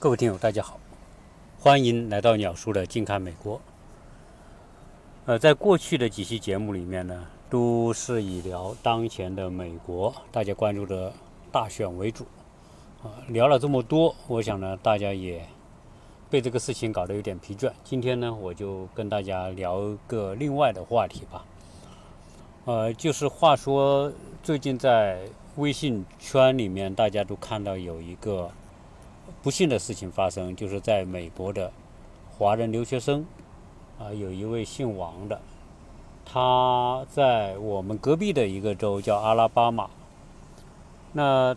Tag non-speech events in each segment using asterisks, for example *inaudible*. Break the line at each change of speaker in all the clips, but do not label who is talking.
各位听友，大家好，欢迎来到鸟叔的近看美国。呃，在过去的几期节目里面呢，都是以聊当前的美国大家关注的大选为主。啊，聊了这么多，我想呢，大家也被这个事情搞得有点疲倦。今天呢，我就跟大家聊个另外的话题吧。呃，就是话说，最近在微信圈里面，大家都看到有一个。不幸的事情发生，就是在美国的华人留学生啊，有一位姓王的，他在我们隔壁的一个州叫阿拉巴马。那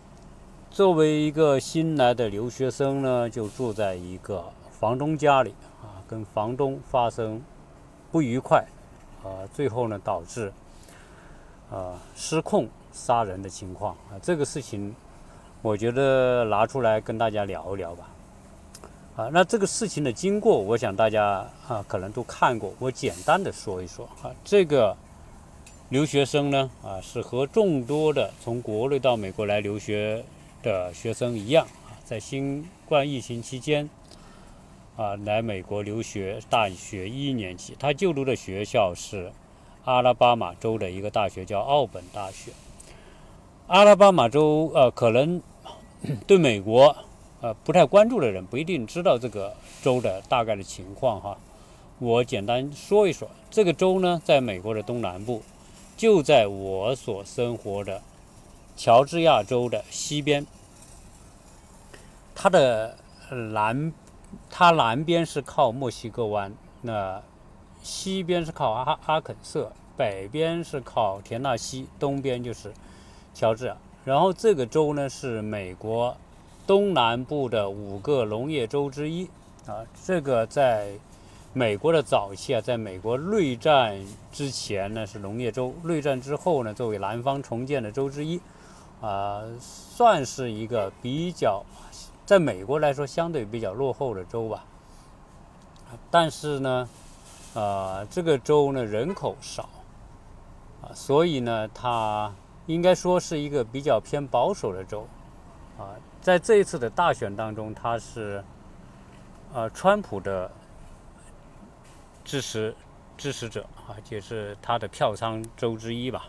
作为一个新来的留学生呢，就住在一个房东家里啊，跟房东发生不愉快啊，最后呢导致啊失控杀人的情况啊，这个事情。我觉得拿出来跟大家聊一聊吧。啊，那这个事情的经过，我想大家啊可能都看过，我简单的说一说啊。这个留学生呢啊是和众多的从国内到美国来留学的学生一样啊，在新冠疫情期间啊来美国留学大学一年级，他就读的学校是阿拉巴马州的一个大学，叫奥本大学。阿拉巴马州呃可能。对美国，呃，不太关注的人不一定知道这个州的大概的情况哈。我简单说一说，这个州呢，在美国的东南部，就在我所生活的乔治亚州的西边。它的南，它南边是靠墨西哥湾，那西边是靠阿阿肯色，北边是靠田纳西，东边就是乔治亚。然后这个州呢是美国东南部的五个农业州之一啊。这个在美国的早期啊，在美国内战之前呢是农业州，内战之后呢作为南方重建的州之一啊，算是一个比较在美国来说相对比较落后的州吧。但是呢，呃，这个州呢人口少啊，所以呢它。应该说是一个比较偏保守的州，啊，在这一次的大选当中，他是，呃，川普的支持支持者啊，也是他的票仓州之一吧。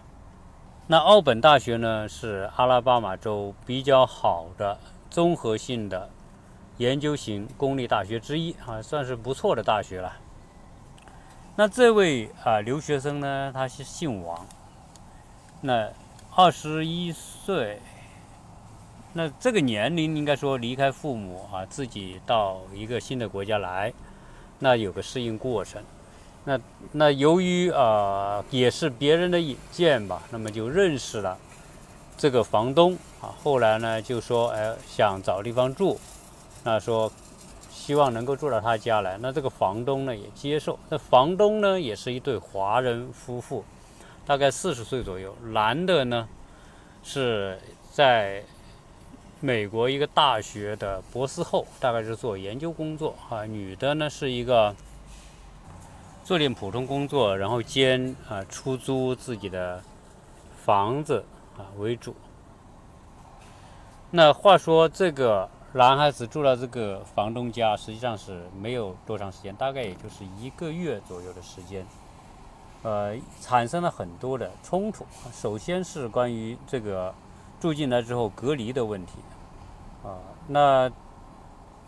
那奥本大学呢，是阿拉巴马州比较好的综合性的研究型公立大学之一啊，算是不错的大学了。那这位啊留学生呢，他是姓王，那。二十一岁，那这个年龄应该说离开父母啊，自己到一个新的国家来，那有个适应过程。那那由于啊也是别人的引荐吧，那么就认识了这个房东啊。后来呢就说哎想找地方住，那说希望能够住到他家来。那这个房东呢也接受。那房东呢也是一对华人夫妇。大概四十岁左右，男的呢是在美国一个大学的博士后，大概是做研究工作啊。女的呢是一个做点普通工作，然后兼啊出租自己的房子啊为主。那话说，这个男孩子住到这个房东家，实际上是没有多长时间，大概也就是一个月左右的时间。呃，产生了很多的冲突。首先是关于这个住进来之后隔离的问题，啊，那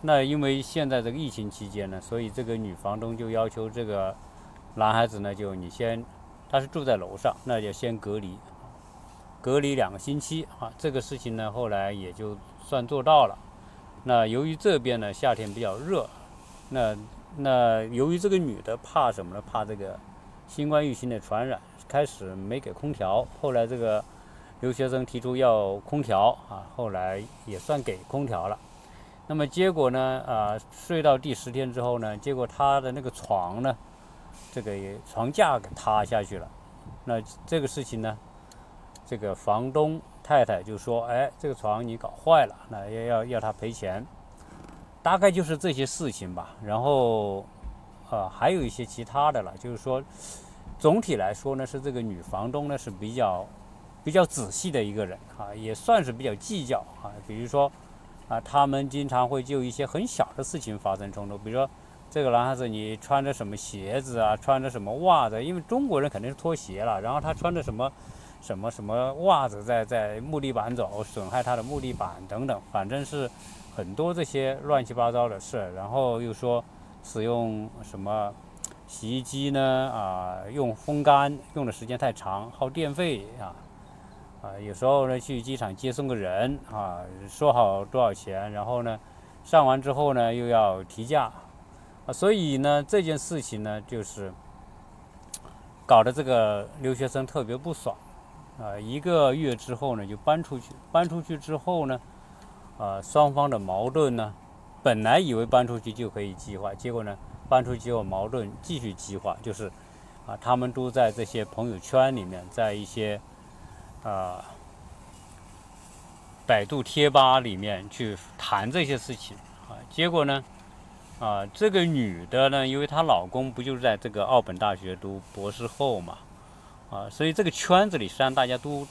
那因为现在这个疫情期间呢，所以这个女房东就要求这个男孩子呢，就你先，他是住在楼上，那就先隔离，隔离两个星期啊。这个事情呢，后来也就算做到了。那由于这边呢夏天比较热，那那由于这个女的怕什么呢？怕这个。新冠疫情的传染，开始没给空调，后来这个留学生提出要空调啊，后来也算给空调了。那么结果呢？啊，睡到第十天之后呢，结果他的那个床呢，这个床架给塌下去了。那这个事情呢，这个房东太太就说：“哎，这个床你搞坏了，那要要要他赔钱。”大概就是这些事情吧。然后。啊，还有一些其他的了，就是说，总体来说呢，是这个女房东呢是比较比较仔细的一个人啊，也算是比较计较啊。比如说，啊，他们经常会就一些很小的事情发生冲突，比如说这个男孩子你穿着什么鞋子啊，穿着什么袜子，因为中国人肯定是脱鞋了，然后他穿着什么什么什么袜子在在木地板走，损害他的木地板等等，反正是很多这些乱七八糟的事，然后又说使用什么洗衣机呢啊，用风干用的时间太长，耗电费啊。啊，有时候呢去机场接送个人啊，说好多少钱，然后呢上完之后呢又要提价啊，所以呢这件事情呢就是搞得这个留学生特别不爽啊。一个月之后呢就搬出去，搬出去之后呢，啊双方的矛盾呢本来以为搬出去就可以激化，结果呢搬出去后矛盾继续激化，就是啊他们都在这些朋友圈里面，在一些。啊，百度贴吧里面去谈这些事情啊，结果呢，啊，这个女的呢，因为她老公不就是在这个奥本大学读博士后嘛，啊，所以这个圈子里实际上大家都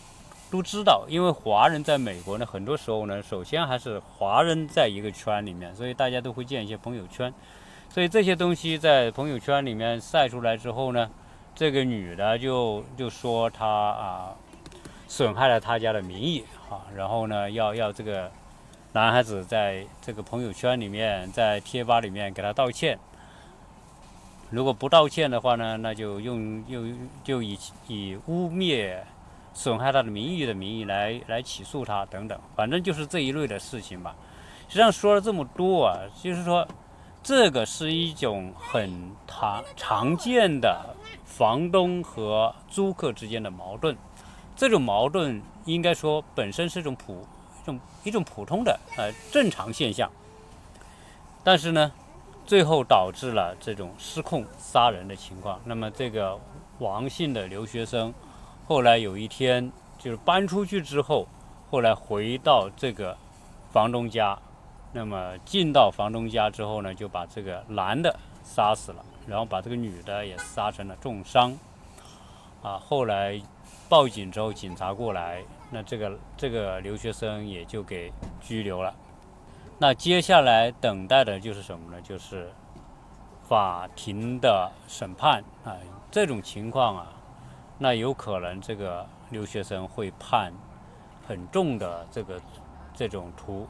都知道，因为华人在美国呢，很多时候呢，首先还是华人在一个圈里面，所以大家都会建一些朋友圈，所以这些东西在朋友圈里面晒出来之后呢，这个女的就就说她啊。损害了他家的名誉啊，然后呢，要要这个男孩子在这个朋友圈里面，在贴吧里面给他道歉。如果不道歉的话呢，那就用用就以以污蔑、损害他的名誉的名义来来起诉他等等，反正就是这一类的事情吧。实际上说了这么多啊，就是说这个是一种很常常见的房东和租客之间的矛盾。这种矛盾应该说本身是一种普一种一种普通的呃正常现象，但是呢，最后导致了这种失控杀人的情况。那么这个王姓的留学生，后来有一天就是搬出去之后，后来回到这个房东家，那么进到房东家之后呢，就把这个男的杀死了，然后把这个女的也杀成了重伤，啊，后来。报警之后，警察过来，那这个这个留学生也就给拘留了。那接下来等待的就是什么呢？就是法庭的审判啊。这种情况啊，那有可能这个留学生会判很重的这个这种图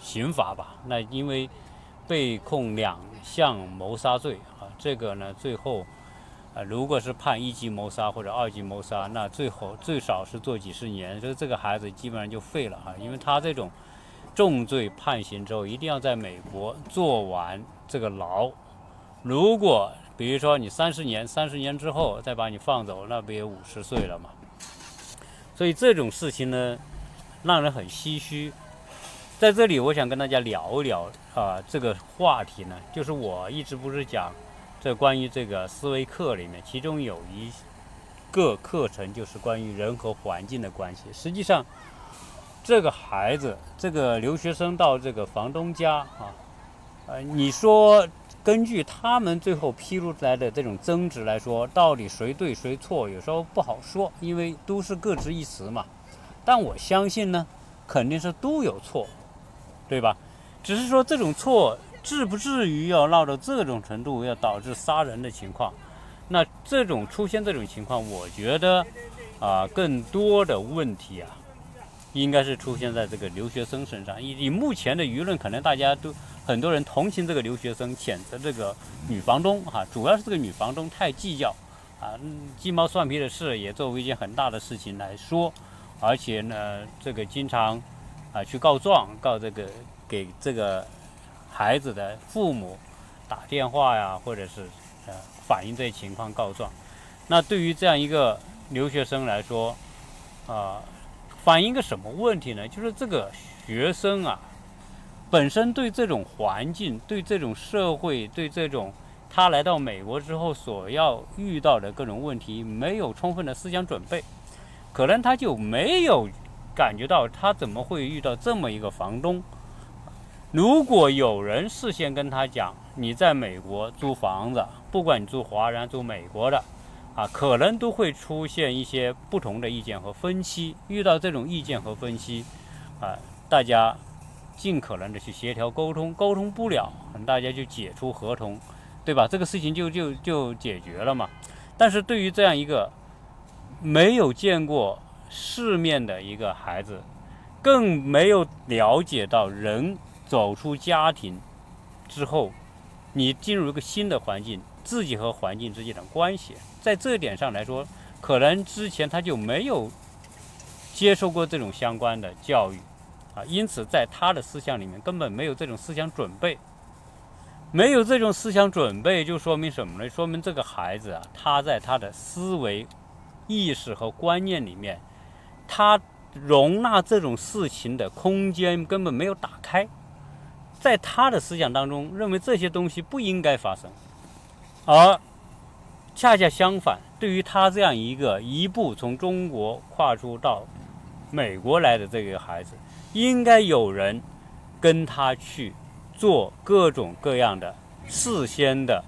刑罚吧。那因为被控两项谋杀罪啊，这个呢最后。啊，如果是判一级谋杀或者二级谋杀，那最后最少是坐几十年，所以这个孩子基本上就废了啊，因为他这种重罪判刑之后，一定要在美国坐完这个牢。如果比如说你三十年，三十年之后再把你放走，那不也五十岁了嘛？所以这种事情呢，让人很唏嘘。在这里，我想跟大家聊一聊啊，这个话题呢，就是我一直不是讲。这关于这个思维课里面，其中有一个课程就是关于人和环境的关系。实际上，这个孩子，这个留学生到这个房东家啊，呃，你说根据他们最后披露出来的这种争执来说，到底谁对谁错，有时候不好说，因为都是各执一词嘛。但我相信呢，肯定是都有错，对吧？只是说这种错。至不至于要闹到这种程度，要导致杀人的情况。那这种出现这种情况，我觉得啊，更多的问题啊，应该是出现在这个留学生身上。以以目前的舆论，可能大家都很多人同情这个留学生，谴责这个女房东哈，主要是这个女房东太计较啊，鸡毛蒜皮的事也作为一件很大的事情来说，而且呢，这个经常啊去告状，告这个给这个。孩子的父母打电话呀，或者是呃反映这些情况告状。那对于这样一个留学生来说，啊，反映一个什么问题呢？就是这个学生啊，本身对这种环境、对这种社会、对这种他来到美国之后所要遇到的各种问题，没有充分的思想准备，可能他就没有感觉到他怎么会遇到这么一个房东。如果有人事先跟他讲，你在美国租房子，不管你租华人租美国的，啊，可能都会出现一些不同的意见和分歧。遇到这种意见和分歧，啊，大家尽可能的去协调沟通，沟通不了，大家就解除合同，对吧？这个事情就就就解决了嘛。但是对于这样一个没有见过世面的一个孩子，更没有了解到人走出家庭之后，你进入一个新的环境，自己和环境之间的关系，在这一点上来说，可能之前他就没有接受过这种相关的教育。啊，因此在他的思想里面根本没有这种思想准备，没有这种思想准备，就说明什么呢？说明这个孩子啊，他在他的思维、意识和观念里面，他容纳这种事情的空间根本没有打开，在他的思想当中，认为这些东西不应该发生，而恰恰相反，对于他这样一个一步从中国跨出到美国来的这个孩子。应该有人跟他去做各种各样的事先的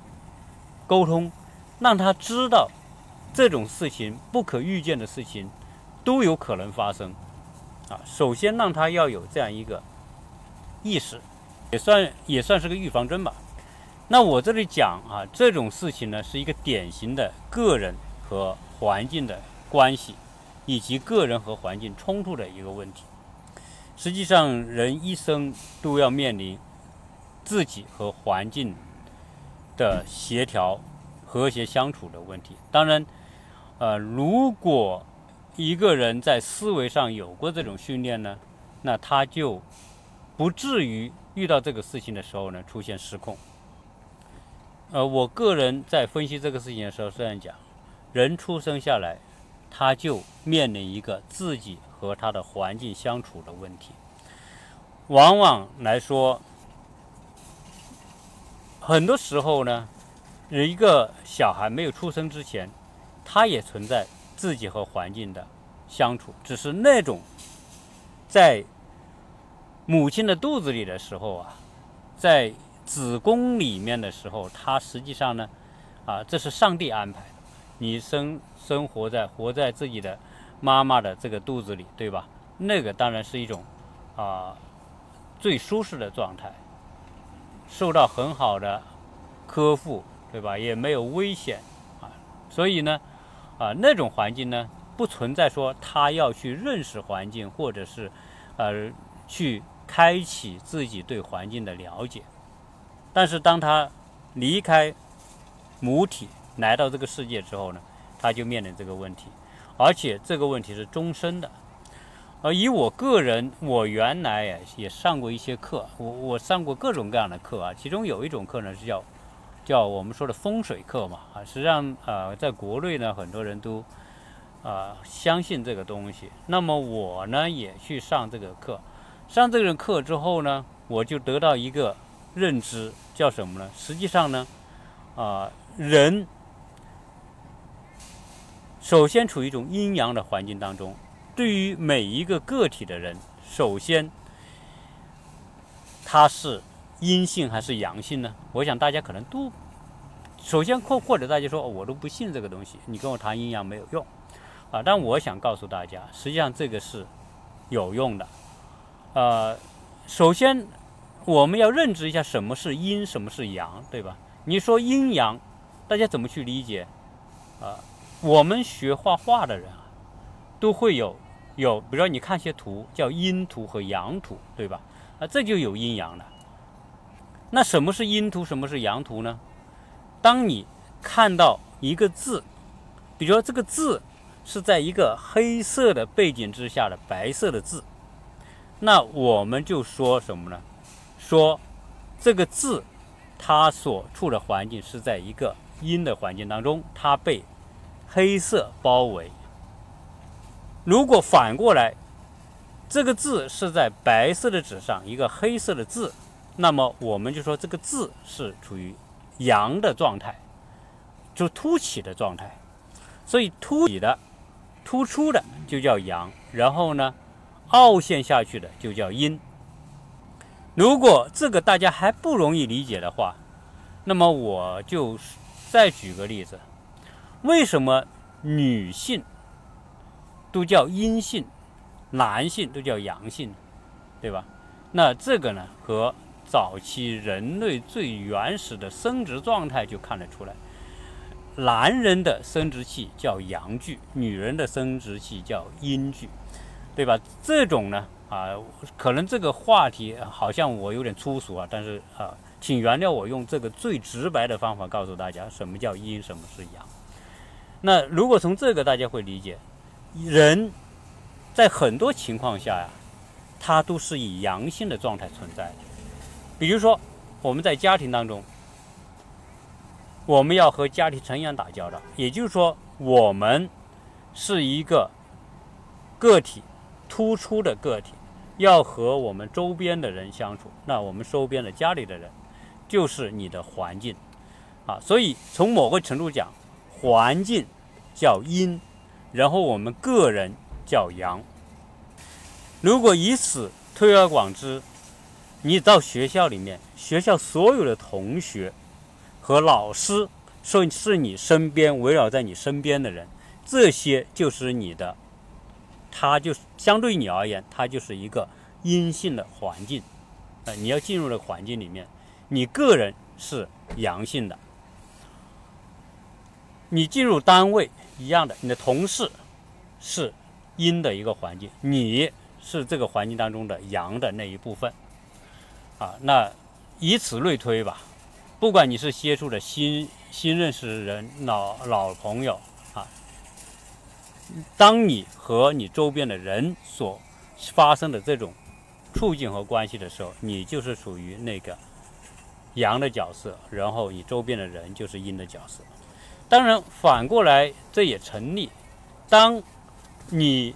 沟通，让他知道这种事情不可预见的事情都有可能发生。啊，首先让他要有这样一个意识，也算也算是个预防针吧。那我这里讲啊，这种事情呢是一个典型的个人和环境的关系，以及个人和环境冲突的一个问题。实际上，人一生都要面临自己和环境的协调、和谐相处的问题。当然，呃，如果一个人在思维上有过这种训练呢，那他就不至于遇到这个事情的时候呢出现失控。呃，我个人在分析这个事情的时候这样讲：人出生下来，他就面临一个自己。和他的环境相处的问题，往往来说，很多时候呢，一个小孩没有出生之前，他也存在自己和环境的相处，只是那种在母亲的肚子里的时候啊，在子宫里面的时候，他实际上呢，啊，这是上帝安排的，你生生活在活在自己的。妈妈的这个肚子里，对吧？那个当然是一种啊最舒适的状态，受到很好的呵护，对吧？也没有危险啊，所以呢啊那种环境呢不存在说他要去认识环境，或者是呃去开启自己对环境的了解。但是当他离开母体来到这个世界之后呢，他就面临这个问题。而且这个问题是终身的，而以我个人，我原来也也上过一些课，我我上过各种各样的课啊，其中有一种课呢是叫叫我们说的风水课嘛啊，实际上呃，在国内呢很多人都啊相信这个东西，那么我呢也去上这个课，上这个课之后呢，我就得到一个认知，叫什么呢？实际上呢，啊人。首先处于一种阴阳的环境当中，对于每一个个体的人，首先他是阴性还是阳性呢？我想大家可能都首先或或者大家说我都不信这个东西，你跟我谈阴阳没有用啊。但我想告诉大家，实际上这个是有用的。呃，首先我们要认知一下什么是阴，什么是阳，对吧？你说阴阳，大家怎么去理解啊？我们学画画的人啊，都会有有，比如说你看些图，叫阴图和阳图，对吧？啊，这就有阴阳了。那什么是阴图，什么是阳图呢？当你看到一个字，比如说这个字是在一个黑色的背景之下的白色的字，那我们就说什么呢？说这个字它所处的环境是在一个阴的环境当中，它被。黑色包围。如果反过来，这个字是在白色的纸上，一个黑色的字，那么我们就说这个字是处于阳的状态，就凸起的状态。所以凸起的、突出的就叫阳，然后呢，凹陷下去的就叫阴。如果这个大家还不容易理解的话，那么我就再举个例子。为什么女性都叫阴性，男性都叫阳性，对吧？那这个呢，和早期人类最原始的生殖状态就看得出来。男人的生殖器叫阳具，女人的生殖器叫阴具，对吧？这种呢，啊，可能这个话题好像我有点粗俗啊，但是啊，请原谅我用这个最直白的方法告诉大家什么叫阴，什么是阳。那如果从这个大家会理解，人在很多情况下呀，他都是以阳性的状态存在的。比如说我们在家庭当中。我们要和家庭成员打交道，也就是说，我们是一个个体，突出的个体，要和我们周边的人相处。那我们周边的家里的人，就是你的环境啊。所以从某个程度讲，环境叫阴，然后我们个人叫阳。如果以此推而广之，你到学校里面，学校所有的同学。和老师说是你身边围绕在你身边的人，这些就是你的，它就是相对你而言，它就是一个阴性的环境，呃，你要进入的环境里面，你个人是阳性的，你进入单位一样的，你的同事是阴的一个环境，你是这个环境当中的阳的那一部分，啊，那以此类推吧。不管你是接触的新新认识的人、老老朋友，当你和你周边的人所发生的这种处境和关系的时候，你就是属于那个阳的角色，然后你周边的人就是阴的角色。当然，反过来这也成立。当你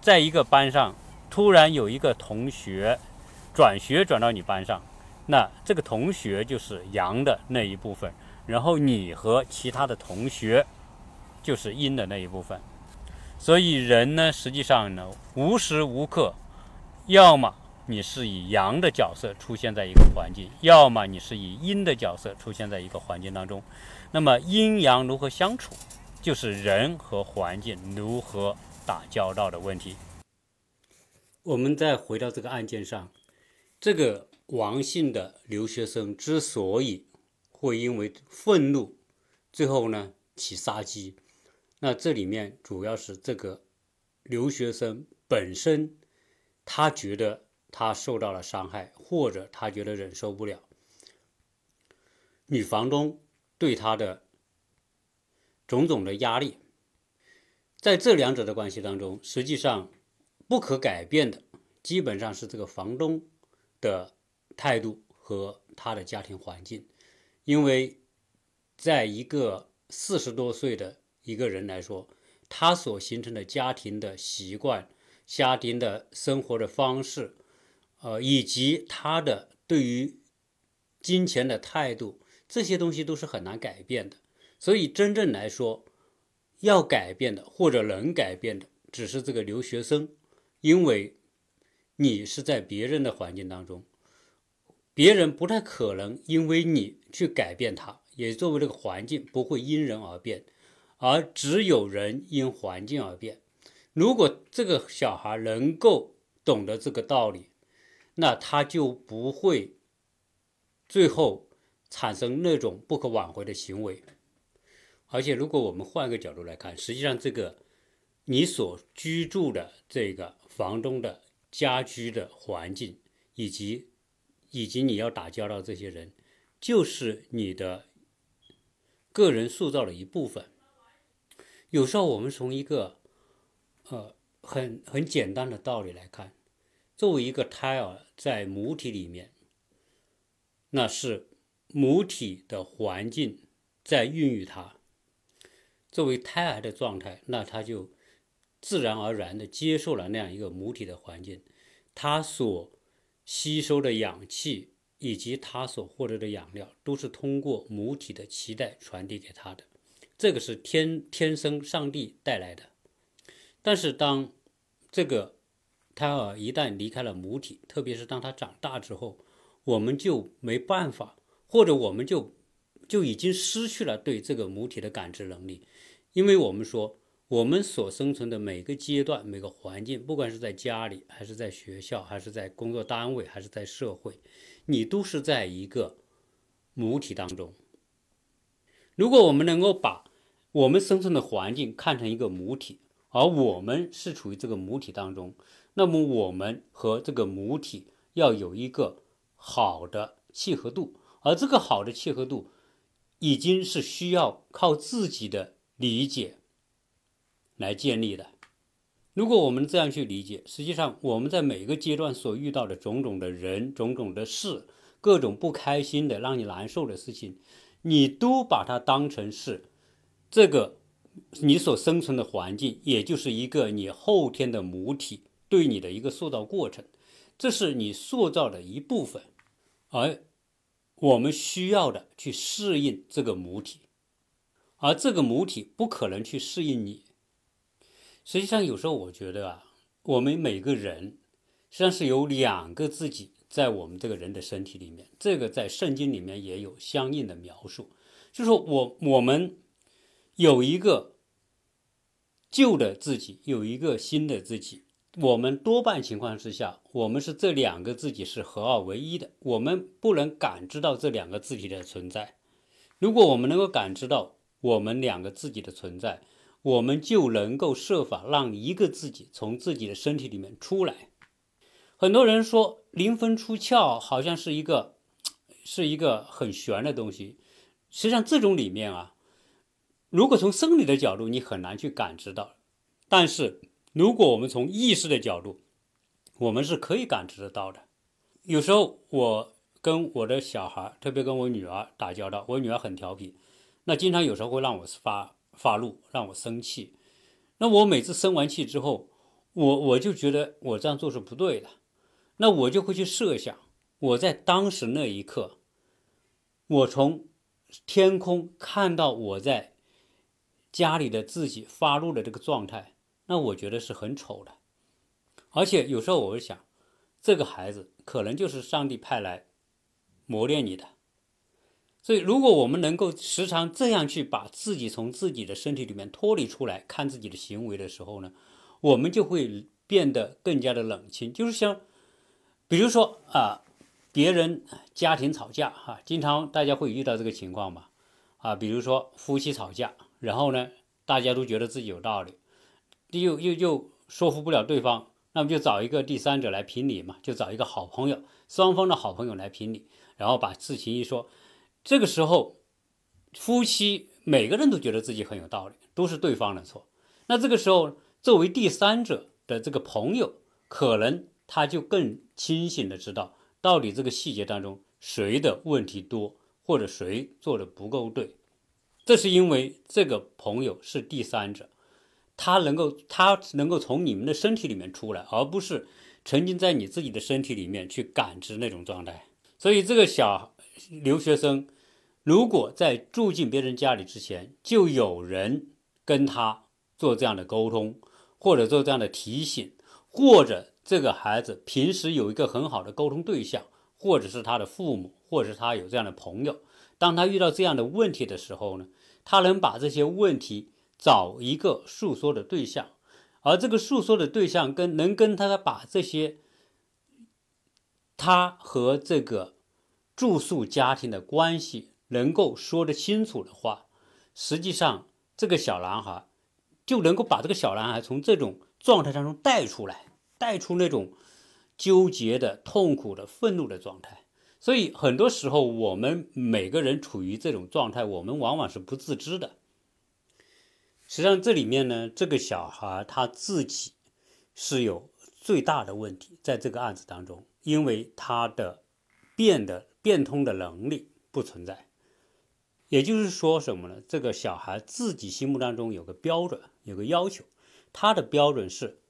在一个班上，突然有一个同学转学转到你班上。那这个同学就是阳的那一部分，然后你和其他的同学就是阴的那一部分。所以人呢，实际上呢，无时无刻，要么你是以阳的角色出现在一个环境，要么你是以阴的角色出现在一个环境当中。那么阴阳如何相处，就是人和环境如何打交道的问题。我们再回到这个案件上，这个。王姓的留学生之所以会因为愤怒，最后呢起杀机，那这里面主要是这个留学生本身，他觉得他受到了伤害，或者他觉得忍受不了女房东对他的种种的压力，在这两者的关系当中，实际上不可改变的，基本上是这个房东的。态度和他的家庭环境，因为在一个四十多岁的一个人来说，他所形成的家庭的习惯、家庭的生活的方式，呃，以及他的对于金钱的态度，这些东西都是很难改变的。所以，真正来说，要改变的或者能改变的，只是这个留学生，因为你是在别人的环境当中。别人不太可能因为你去改变他，也作为这个环境不会因人而变，而只有人因环境而变。如果这个小孩能够懂得这个道理，那他就不会最后产生那种不可挽回的行为。而且，如果我们换个角度来看，实际上这个你所居住的这个房东的家居的环境以及。以及你要打交道这些人，就是你的个人塑造的一部分。有时候我们从一个呃很很简单的道理来看，作为一个胎儿在母体里面，那是母体的环境在孕育他。作为胎儿的状态，那他就自然而然的接受了那样一个母体的环境，他所。吸收的氧气以及他所获得的养料，都是通过母体的脐带传递给他的，这个是天天生上帝带来的。但是当这个胎儿一旦离开了母体，特别是当他长大之后，我们就没办法，或者我们就就已经失去了对这个母体的感知能力，因为我们说我们所生存的每个阶段、每个环境，不管是在家里，还是在学校，还是在工作单位，还是在社会，你都是在一个母体当中。如果我们能够把我们生存的环境看成一个母体，而我们是处于这个母体当中，那么我们和这个母体要有一个好的契合度，而这个好的契合度，已经是需要靠自己的理解来建立的。如果我们这样去理解，实际上我们在每个阶段所遇到的种种的人、种种的事、各种不开心的、让你难受的事情，你都把它当成是这个。你所生存的环境，也就是一个你后天的母体对你的一个塑造过程，这是你塑造的一部分，而我们需要的去适应这个母体，而这个母体不可能去适应你。实际上，有时候我觉得啊，我们每个人实际上是有两个自己在我们这个人的身体里面，这个在圣经里面也有相应的描述，就是说我我们。有一个旧的自己，有一个新的自己。我们多半情况之下，我们是这两个自己是合二为一的。我们不能感知到这两个自己的存在。如果我们能够感知到我们两个自己的存在，我们就能够设法让一个自己从自己的身体里面出来。很多人说灵魂出窍好像是一个是一个很玄的东西，实际上这种里面啊。如果从生理的角度，你很难去感知到；但是如果我们从意识的角度，我们是可以感知得到的。有时候我跟我的小孩，特别跟我女儿打交道，我女儿很调皮，那经常有时候会让我发发怒，让我生气。那我每次生完气之后，我我就觉得我这样做是不对的。那我就会去设想，我在当时那一刻，我从天空看到我在。家里的自己发怒的这个状态，那我觉得是很丑的，而且有时候我会想，这个孩子可能就是上帝派来磨练你的。所以，如果我们能够时常这样去把自己从自己的身体里面脱离出来，看自己的行为的时候呢，我们就会变得更加的冷清。就是像，比如说啊，别人家庭吵架哈，经常大家会遇到这个情况嘛，啊，比如说夫妻吵架。然后呢，大家都觉得自己有道理，又又又说服不了对方，那么就找一个第三者来评理嘛，就找一个好朋友，双方的好朋友来评理，然后把事情一说，这个时候夫妻每个人都觉得自己很有道理，都是对方的错。那这个时候，作为第三者的这个朋友，可能他就更清醒的知道，到底这个细节当中谁的问题多，或者谁做的不够对。这是因为这个朋友是第三者，他能够他能够从你们的身体里面出来，而不是沉浸在你自己的身体里面去感知那种状态。所以这个小留学生，如果在住进别人家里之前，就有人跟他做这样的沟通，或者做这样的提醒，或者这个孩子平时有一个很好的沟通对象，或者是他的父母，或者是他有这样的朋友。当他遇到这样的问题的时候呢，他能把这些问题找一个诉说的对象，而这个诉说的对象跟能跟他把这些他和这个住宿家庭的关系能够说得清楚的话，实际上这个小男孩就能够把这个小男孩从这种状态当中带出来，带出那种纠结的、痛苦的、愤怒的状态。所以很多时候，我们每个人处于这种状态，我们往往是不自知的。实际上，这里面呢，这个小孩他自己是有最大的问题，在这个案子当中，因为他的变的变通的能力不存在。也就是说什么呢？这个小孩自己心目当中有个标准，有个要求，他的标准是：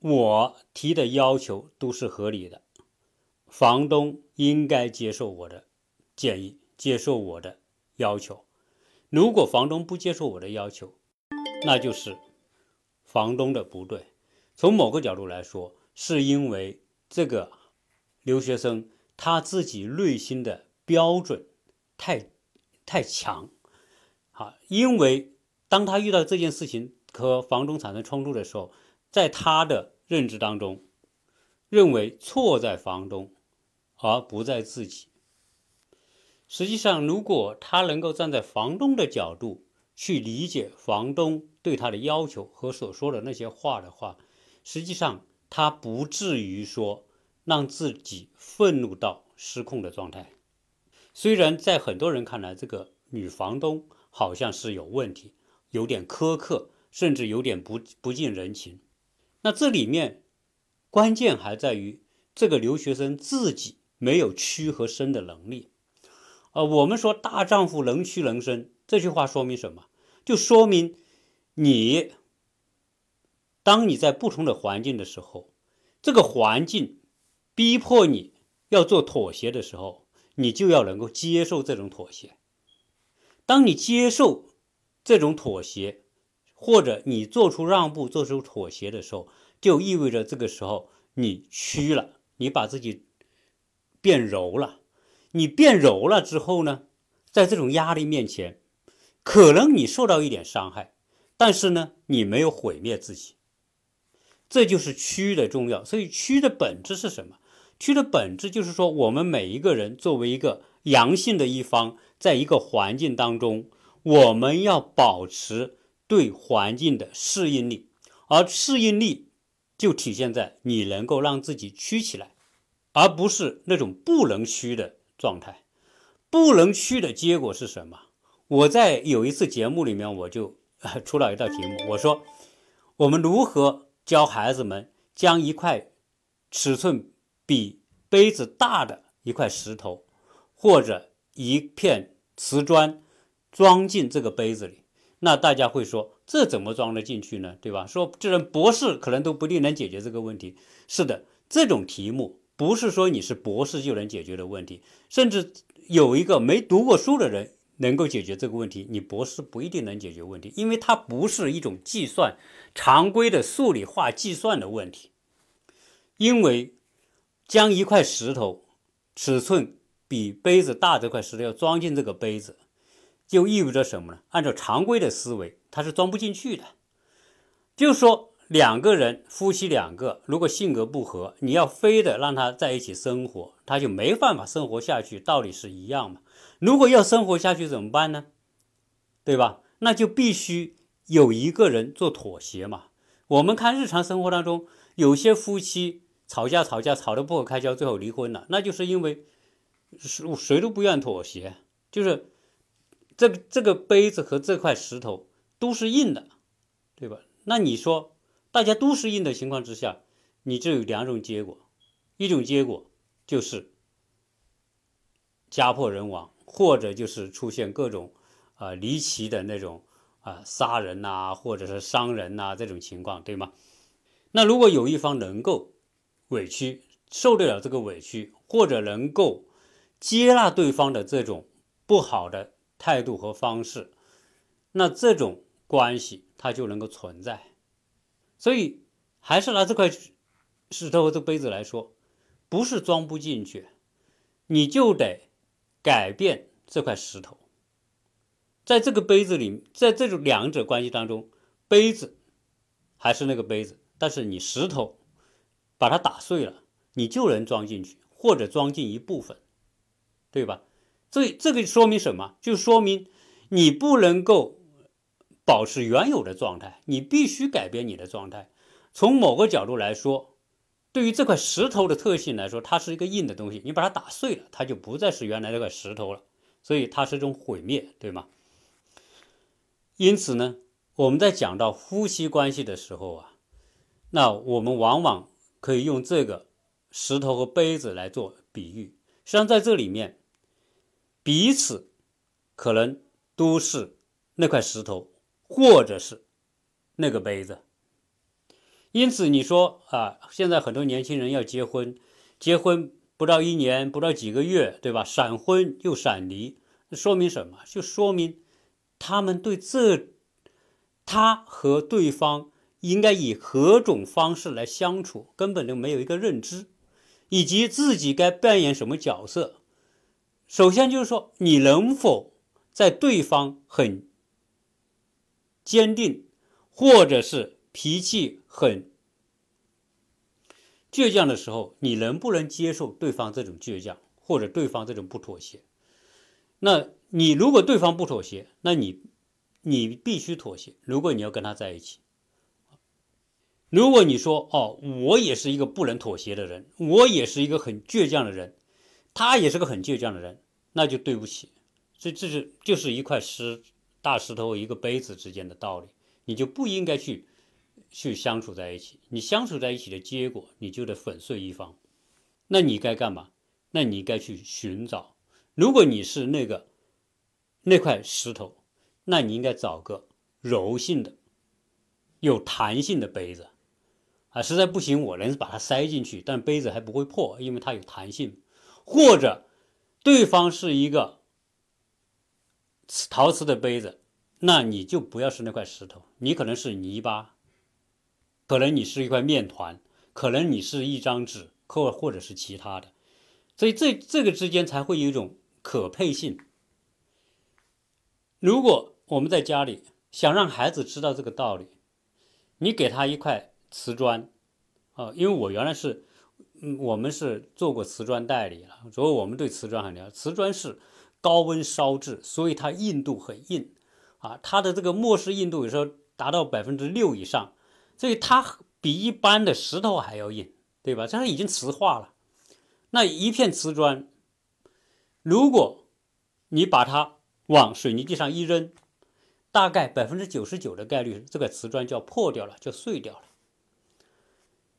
我提的要求都是合理的。房东应该接受我的建议，接受我的要求。如果房东不接受我的要求，那就是房东的不对。从某个角度来说，是因为这个留学生他自己内心的标准太太强。好，因为当他遇到这件事情和房东产生冲突的时候，在他的认知当中，认为错在房东，而不在自己。实际上，如果他能够站在房东的角度去理解房东对他的要求和所说的那些话的话，实际上他不至于说让自己愤怒到失控的状态。虽然在很多人看来，这个女房东好像是有问题，有点苛刻，甚至有点不不近人情。那这里面关键还在于这个留学生自己没有屈和伸的能力。呃，我们说大丈夫能屈能伸，这句话说明什么？就说明你，当你在不同的环境的时候，这个环境逼迫你要做妥协的时候，你就要能够接受这种妥协。当你接受这种妥协，或者你做出让步、做出妥协的时候，就意味着这个时候你屈了，你把自己变柔了。你变柔了之后呢，在这种压力面前，可能你受到一点伤害，但是呢，你没有毁灭自己。这就是屈的重要。所以屈的本质是什么？屈的本质就是说，我们每一个人作为一个阳性的一方，在一个环境当中，我们要保持对环境的适应力，而适应力就体现在你能够让自己屈起来，而不是那种不能屈的。状态不能屈的结果是什么？我在有一次节目里面，我就 *laughs* 出了一道题目，我说我们如何教孩子们将一块尺寸比杯子大的一块石头或者一片瓷砖装进这个杯子里？那大家会说，这怎么装得进去呢？对吧？说这人博士可能都不一定能解决这个问题。是的，这种题目。不是说你是博士就能解决的问题，甚至有一个没读过书的人能够解决这个问题，你博士不一定能解决问题，因为它不是一种计算常规的数理化计算的问题。因为将一块石头尺寸比杯子大这块石头要装进这个杯子，就意味着什么呢？按照常规的思维，它是装不进去的，就是说。两个人，夫妻两个，如果性格不合，你要非得让他在一起生活，他就没办法生活下去，道理是一样嘛。如果要生活下去怎么办呢？对吧？那就必须有一个人做妥协嘛。我们看日常生活当中，有些夫妻吵架吵架吵得不可开交，最后离婚了，那就是因为谁谁都不愿妥协，就是这个这个杯子和这块石头都是硬的，对吧？那你说？大家都适应的情况之下，你就有两种结果，一种结果就是家破人亡，或者就是出现各种啊离奇的那种啊杀人呐，或者是伤人呐这种情况，对吗？那如果有一方能够委屈受得了这个委屈，或者能够接纳对方的这种不好的态度和方式，那这种关系它就能够存在。所以，还是拿这块石头和这杯子来说，不是装不进去，你就得改变这块石头。在这个杯子里，在这种两者关系当中，杯子还是那个杯子，但是你石头把它打碎了，你就能装进去，或者装进一部分，对吧？这这个说明什么？就说明你不能够。保持原有的状态，你必须改变你的状态。从某个角度来说，对于这块石头的特性来说，它是一个硬的东西，你把它打碎了，它就不再是原来那块石头了，所以它是一种毁灭，对吗？因此呢，我们在讲到夫妻关系的时候啊，那我们往往可以用这个石头和杯子来做比喻。实际上，在这里面，彼此可能都是那块石头。或者是那个杯子，因此你说啊，现在很多年轻人要结婚，结婚不到一年，不到几个月，对吧？闪婚又闪离，说明什么？就说明他们对这他和对方应该以何种方式来相处，根本就没有一个认知，以及自己该扮演什么角色。首先就是说，你能否在对方很坚定，或者是脾气很倔强的时候，你能不能接受对方这种倔强，或者对方这种不妥协？那你如果对方不妥协，那你你必须妥协。如果你要跟他在一起，如果你说哦，我也是一个不能妥协的人，我也是一个很倔强的人，他也是个很倔强的人，那就对不起。这这是就是一块石大石头一个杯子之间的道理，你就不应该去去相处在一起。你相处在一起的结果，你就得粉碎一方。那你该干嘛？那你该去寻找。如果你是那个那块石头，那你应该找个柔性的、有弹性的杯子。啊，实在不行，我能把它塞进去，但杯子还不会破，因为它有弹性。或者，对方是一个陶瓷的杯子，那你就不要是那块石头，你可能是泥巴，可能你是一块面团，可能你是一张纸，或或者是其他的。所以这这个之间才会有一种可配性。如果我们在家里想让孩子知道这个道理，你给他一块。瓷砖，啊，因为我原来是，我们是做过瓷砖代理了，所以我们对瓷砖很了解。瓷砖是高温烧制，所以它硬度很硬，啊，它的这个末世硬度有时候达到百分之六以上，所以它比一般的石头还要硬，对吧？这已经瓷化了。那一片瓷砖，如果你把它往水泥地上一扔，大概百分之九十九的概率，这个瓷砖就要破掉了，就碎掉了。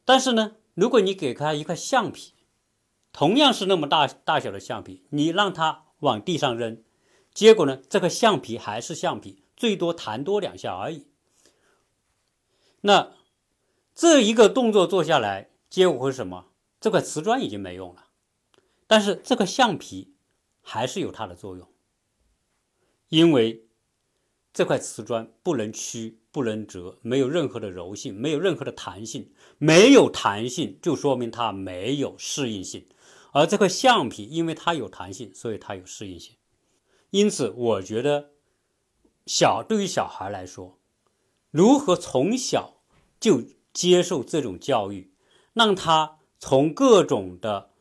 但是呢，如果你给它一块橡皮，同样是那么大大小的橡皮，你让它往地上扔，结果呢，这个橡皮还是橡皮，最多弹多两下而已。那这一个动作做下来，结果会什么？这块瓷砖已经没用了，但是这个橡皮还是有它的作用，因为这块瓷砖不能曲。不能折，没有任何的柔性，没有任何的弹性，没有弹性就说明它没有适应性。而这块橡皮，因为它有弹性，所以它有适应性。因此，我觉得小对于小孩来说，如何从小就接受这种教育，让他从各种的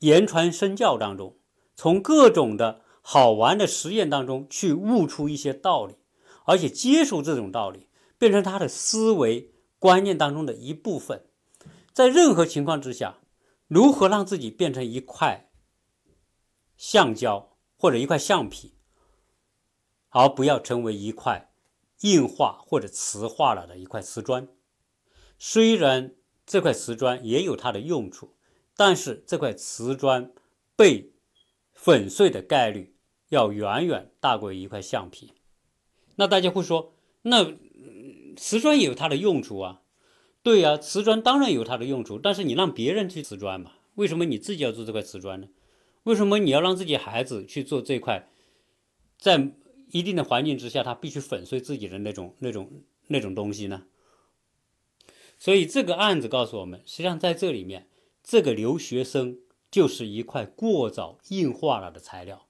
言传身教当中，从各种的好玩的实验当中去悟出一些道理。而且接受这种道理，变成他的思维观念当中的一部分。在任何情况之下，如何让自己变成一块橡胶或者一块橡皮，而不要成为一块硬化或者瓷化了的一块瓷砖？虽然这块瓷砖也有它的用处，但是这块瓷砖被粉碎的概率要远远大过于一块橡皮。那大家会说，那瓷砖也有它的用处啊？对呀，瓷砖当然有它的用处，但是你让别人去瓷砖嘛？为什么你自己要做这块瓷砖呢？为什么你要让自己孩子去做这块，在一定的环境之下，他必须粉碎自己的那种、那种、那种东西呢？所以这个案子告诉我们，实际上在这里面，这个留学生就是一块过早硬化了的材料，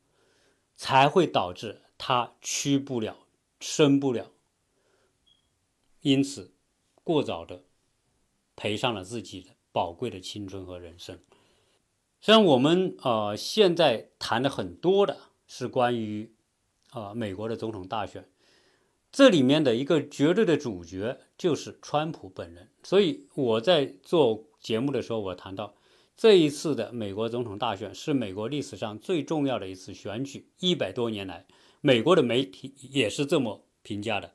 才会导致他屈不了。生不了，因此过早的赔上了自己的宝贵的青春和人生。实际上，我们呃现在谈的很多的是关于啊美国的总统大选，这里面的一个绝对的主角就是川普本人。所以我在做节目的时候，我谈到这一次的美国总统大选是美国历史上最重要的一次选举，一百多年来。美国的媒体也是这么评价的，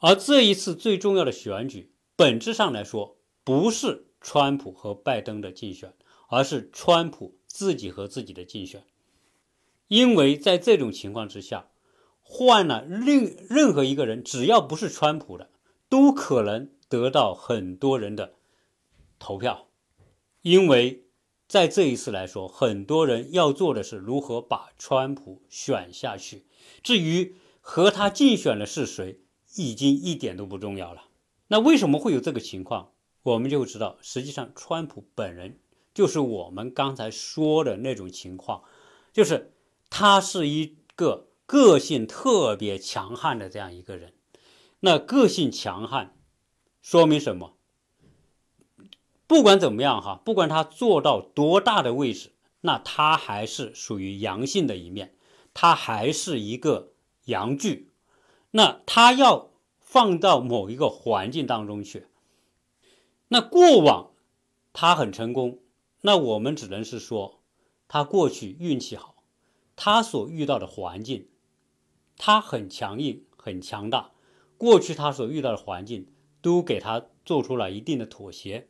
而这一次最重要的选举，本质上来说，不是川普和拜登的竞选，而是川普自己和自己的竞选。因为在这种情况之下，换了任任何一个人，只要不是川普的，都可能得到很多人的投票，因为。在这一次来说，很多人要做的是如何把川普选下去。至于和他竞选的是谁，已经一点都不重要了。那为什么会有这个情况？我们就知道，实际上川普本人就是我们刚才说的那种情况，就是他是一个个性特别强悍的这样一个人。那个性强悍，说明什么？不管怎么样哈，不管他做到多大的位置，那他还是属于阳性的一面，他还是一个阳具。那他要放到某一个环境当中去，那过往他很成功，那我们只能是说他过去运气好，他所遇到的环境，他很强硬、很强大，过去他所遇到的环境都给他做出了一定的妥协，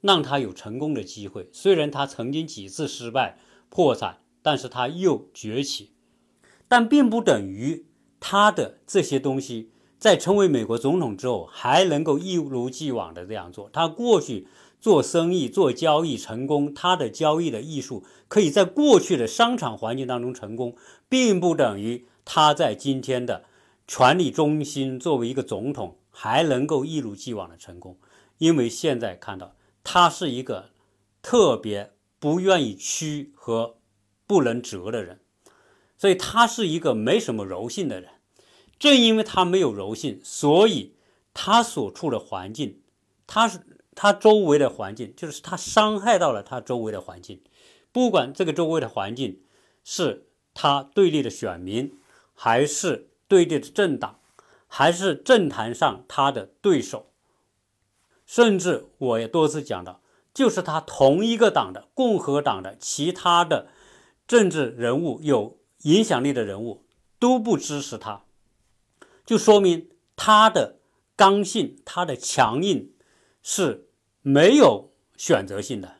让他有成功的机会。虽然他曾经几次失败、破产，但是他又崛起，但并不等于。他的这些东西在成为美国总统之后，还能够一如既往的这样做。他过去做生意、做交易成功，他的交易的艺术可以在过去的商场环境当中成功，并不等于他在今天的权力中心作为一个总统还能够一如既往的成功。因为现在看到他是一个特别不愿意屈和不能折的人。所以他是一个没什么柔性的人，正因为他没有柔性，所以他所处的环境，他是他周围的环境，就是他伤害到了他周围的环境，不管这个周围的环境是他对立的选民，还是对立的政党，还是政坛上他的对手，甚至我也多次讲到，就是他同一个党的共和党的其他的政治人物有。影响力的人物都不支持他，就说明他的刚性、他的强硬是没有选择性的。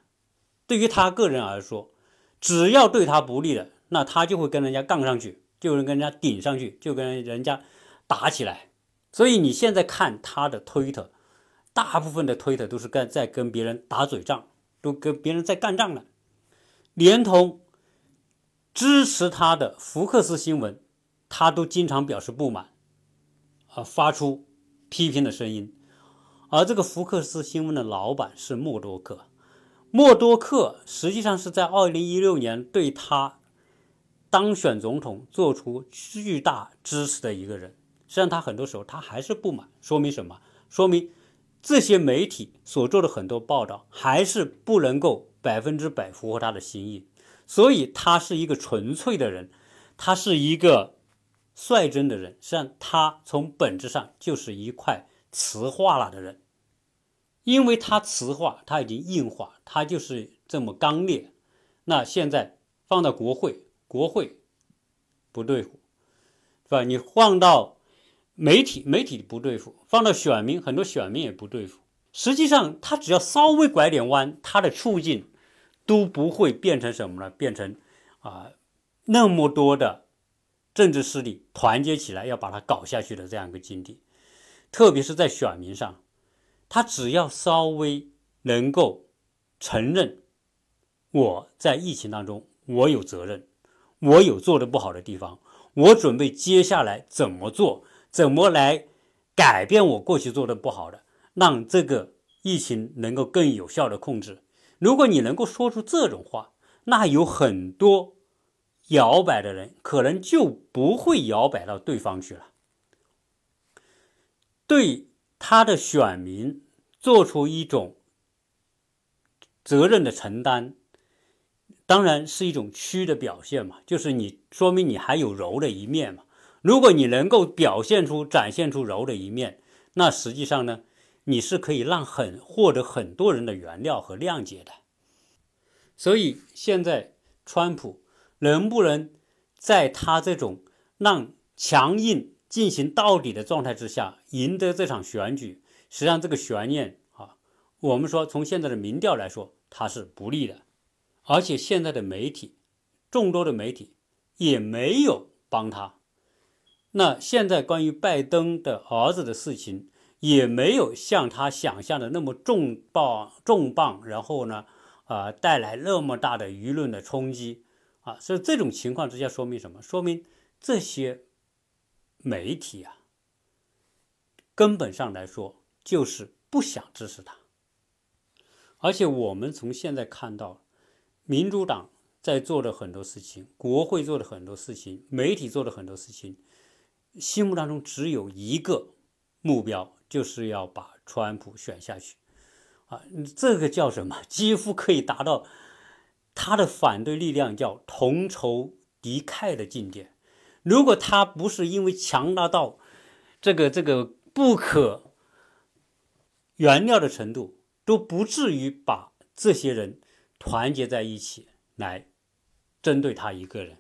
对于他个人而说，只要对他不利的，那他就会跟人家杠上去，就能跟人家顶上去，就跟人家打起来。所以你现在看他的推特，大部分的推特都是跟在跟别人打嘴仗，都跟别人在干仗了，连同。支持他的福克斯新闻，他都经常表示不满，啊，发出批评的声音。而这个福克斯新闻的老板是默多克，默多克实际上是在二零一六年对他当选总统做出巨大支持的一个人。实际上，他很多时候他还是不满，说明什么？说明这些媒体所做的很多报道还是不能够百分之百符合他的心意。所以他是一个纯粹的人，他是一个率真的人。实际上，他从本质上就是一块磁化了的人，因为他磁化，他已经硬化，他就是这么刚烈。那现在放到国会，国会不对付，是吧？你放到媒体，媒体不对付；放到选民，很多选民也不对付。实际上，他只要稍微拐点弯，他的处境。都不会变成什么呢？变成啊那么多的政治势力团结起来要把它搞下去的这样一个境地，特别是在选民上，他只要稍微能够承认我在疫情当中我有责任，我有做的不好的地方，我准备接下来怎么做，怎么来改变我过去做的不好的，让这个疫情能够更有效的控制。如果你能够说出这种话，那有很多摇摆的人可能就不会摇摆到对方去了。对他的选民做出一种责任的承担，当然是一种屈的表现嘛，就是你说明你还有柔的一面嘛。如果你能够表现出、展现出柔的一面，那实际上呢？你是可以让很获得很多人的原谅和谅解的，所以现在川普能不能在他这种让强硬进行到底的状态之下赢得这场选举，实际上这个悬念啊，我们说从现在的民调来说，他是不利的，而且现在的媒体众多的媒体也没有帮他。那现在关于拜登的儿子的事情。也没有像他想象的那么重磅重磅，然后呢，啊，带来那么大的舆论的冲击啊，所以这种情况之下，说明什么？说明这些媒体啊，根本上来说就是不想支持他。而且我们从现在看到，民主党在做的很多事情，国会做的很多事情，媒体做的很多事情，心目当中只有一个目标，就是要把川普选下去。啊，这个叫什么？几乎可以达到他的反对力量叫同仇敌忾的境界。如果他不是因为强大到这个这个不可原谅的程度，都不至于把这些人团结在一起来针对他一个人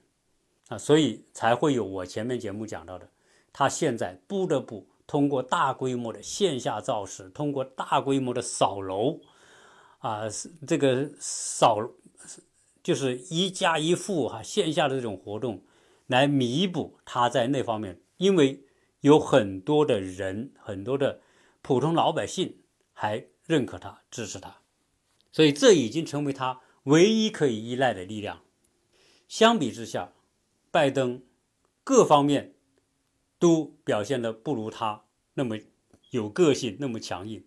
啊，所以才会有我前面节目讲到的，他现在不得不。通过大规模的线下造势，通过大规模的扫楼，啊，这个扫就是一家一户哈，线下的这种活动，来弥补他在那方面，因为有很多的人，很多的普通老百姓还认可他、支持他，所以这已经成为他唯一可以依赖的力量。相比之下，拜登各方面。都表现的不如他那么有个性，那么强硬，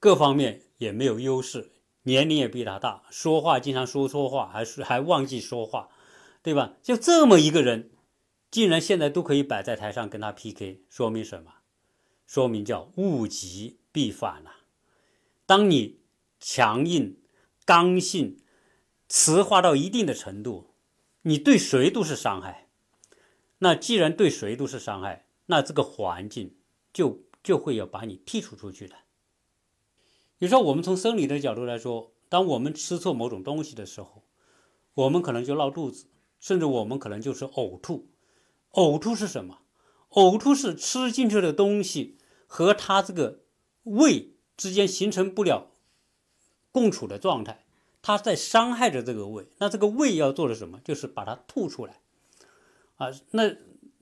各方面也没有优势，年龄也比他大，说话经常说错话，还是还忘记说话，对吧？就这么一个人，竟然现在都可以摆在台上跟他 PK，说明什么？说明叫物极必反了。当你强硬、刚性、磁化到一定的程度，你对谁都是伤害。那既然对谁都是伤害，那这个环境就就会要把你剔除出去的。你说我们从生理的角度来说，当我们吃错某种东西的时候，我们可能就闹肚子，甚至我们可能就是呕吐。呕吐是什么？呕吐是吃进去的东西和它这个胃之间形成不了共处的状态，它在伤害着这个胃。那这个胃要做的什么？就是把它吐出来。啊，那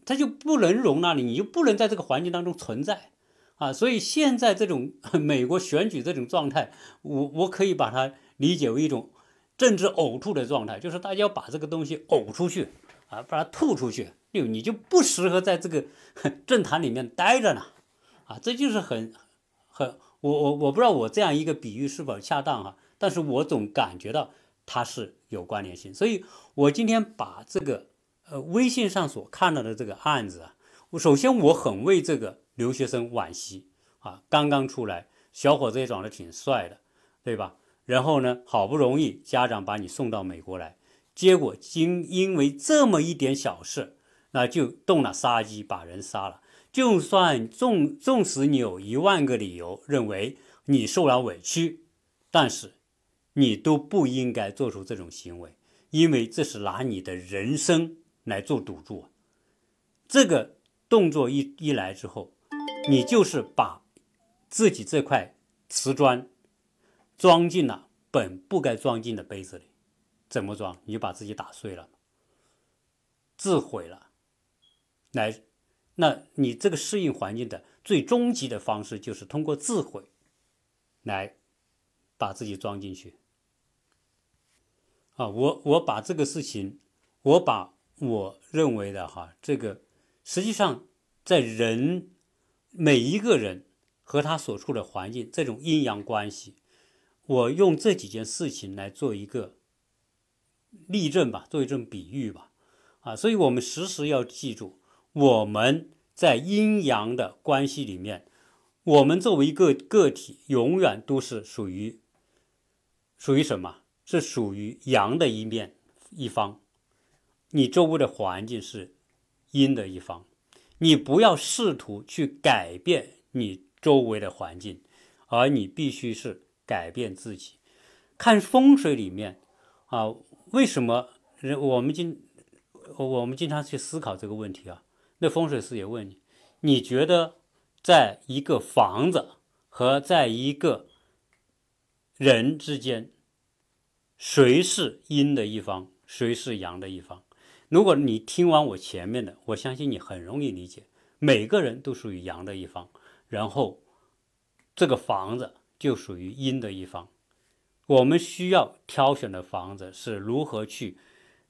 他就不能容纳你，你就不能在这个环境当中存在啊！所以现在这种 *laughs* 美国选举这种状态，我我可以把它理解为一种政治呕吐的状态，就是大家要把这个东西呕出去啊，把它吐出去，就你就不适合在这个 *laughs* 政坛里面待着呢啊！这就是很很我我我不知道我这样一个比喻是否恰当哈，但是我总感觉到它是有关联性，所以我今天把这个。呃，微信上所看到的这个案子啊，我首先我很为这个留学生惋惜啊，刚刚出来，小伙子也长得挺帅的，对吧？然后呢，好不容易家长把你送到美国来，结果因因为这么一点小事，那就动了杀机，把人杀了。就算纵纵使你有一万个理由认为你受了委屈，但是你都不应该做出这种行为，因为这是拿你的人生。来做赌注，这个动作一一来之后，你就是把自己这块瓷砖装进了本不该装进的杯子里，怎么装？你就把自己打碎了，自毁了。来，那你这个适应环境的最终极的方式，就是通过自毁来把自己装进去。啊，我我把这个事情，我把。我认为的哈，这个实际上在人每一个人和他所处的环境这种阴阳关系，我用这几件事情来做一个例证吧，做一种比喻吧，啊，所以我们时时要记住，我们在阴阳的关系里面，我们作为一个个体，永远都是属于属于什么？是属于阳的一面一方。你周围的环境是阴的一方，你不要试图去改变你周围的环境，而你必须是改变自己。看风水里面啊，为什么人我们经我们经常去思考这个问题啊？那风水师也问你，你觉得在一个房子和在一个人之间，谁是阴的一方，谁是阳的一方？如果你听完我前面的，我相信你很容易理解，每个人都属于阳的一方，然后这个房子就属于阴的一方。我们需要挑选的房子是如何去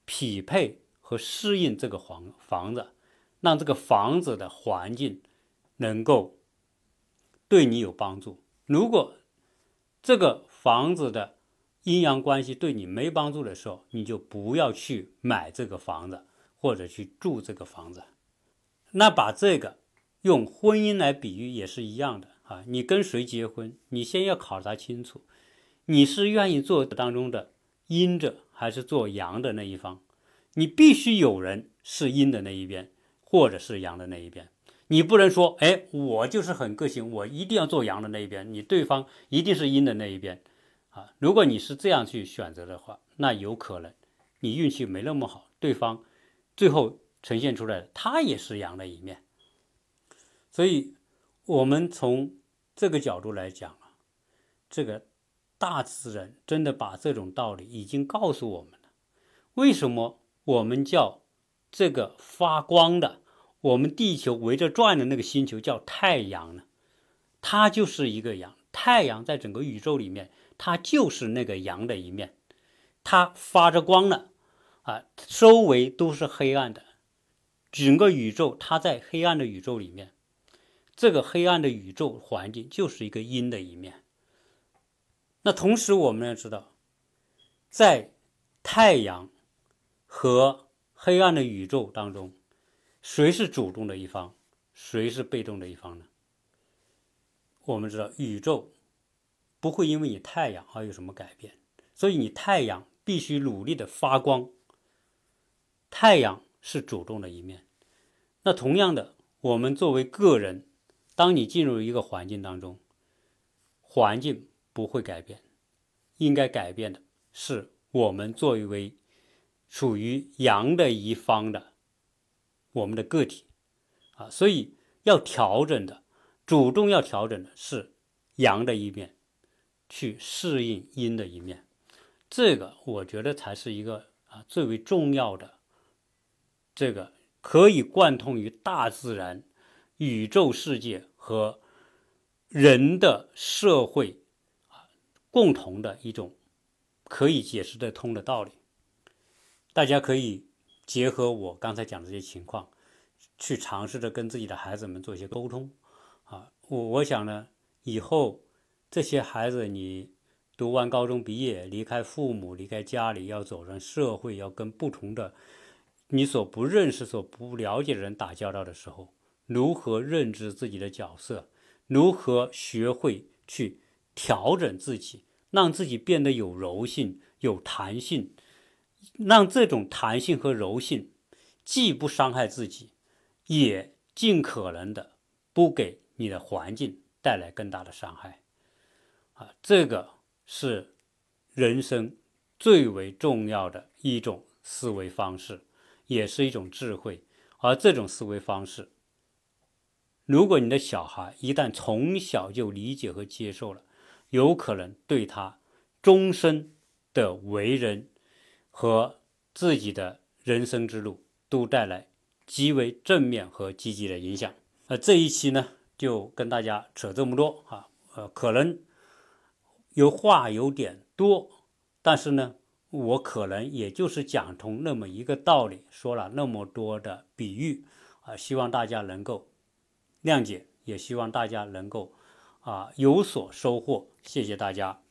匹配和适应这个房房子，让这个房子的环境能够对你有帮助。如果这个房子的阴阳关系对你没帮助的时候，你就不要去买这个房子或者去住这个房子。那把这个用婚姻来比喻也是一样的啊，你跟谁结婚，你先要考察清楚，你是愿意做当中的阴者还是做阳的那一方？你必须有人是阴的那一边，或者是阳的那一边。你不能说，哎，我就是很个性，我一定要做阳的那一边，你对方一定是阴的那一边，啊，如果你是这样去选择的话，那有可能你运气没那么好，对方最后呈现出来的他也是阳的一面。所以，我们从这个角度来讲啊，这个大自然真的把这种道理已经告诉我们了。为什么我们叫这个发光的？我们地球围着转的那个星球叫太阳呢，它就是一个阳。太阳在整个宇宙里面，它就是那个阳的一面，它发着光呢，啊，周围都是黑暗的，整个宇宙它在黑暗的宇宙里面，这个黑暗的宇宙环境就是一个阴的一面。那同时我们要知道，在太阳和黑暗的宇宙当中。谁是主动的一方，谁是被动的一方呢？我们知道，宇宙不会因为你太阳而有什么改变，所以你太阳必须努力的发光。太阳是主动的一面。那同样的，我们作为个人，当你进入一个环境当中，环境不会改变，应该改变的是我们作为属于阳的一方的。我们的个体啊，所以要调整的，主动要调整的是阳的一面，去适应阴的一面。这个我觉得才是一个啊最为重要的，这个可以贯通于大自然、宇宙世界和人的社会啊共同的一种可以解释得通的道理。大家可以。结合我刚才讲的这些情况，去尝试着跟自己的孩子们做一些沟通，啊，我我想呢，以后这些孩子你读完高中毕业，离开父母，离开家里，要走上社会，要跟不同的你所不认识、所不了解的人打交道的时候，如何认知自己的角色，如何学会去调整自己，让自己变得有柔性、有弹性。让这种弹性和柔性既不伤害自己，也尽可能的不给你的环境带来更大的伤害，啊，这个是人生最为重要的一种思维方式，也是一种智慧。而这种思维方式，如果你的小孩一旦从小就理解和接受了，有可能对他终身的为人。和自己的人生之路都带来极为正面和积极的影响。呃，这一期呢就跟大家扯这么多啊，呃，可能有话有点多，但是呢，我可能也就是讲通那么一个道理，说了那么多的比喻啊，希望大家能够谅解，也希望大家能够啊有所收获。谢谢大家。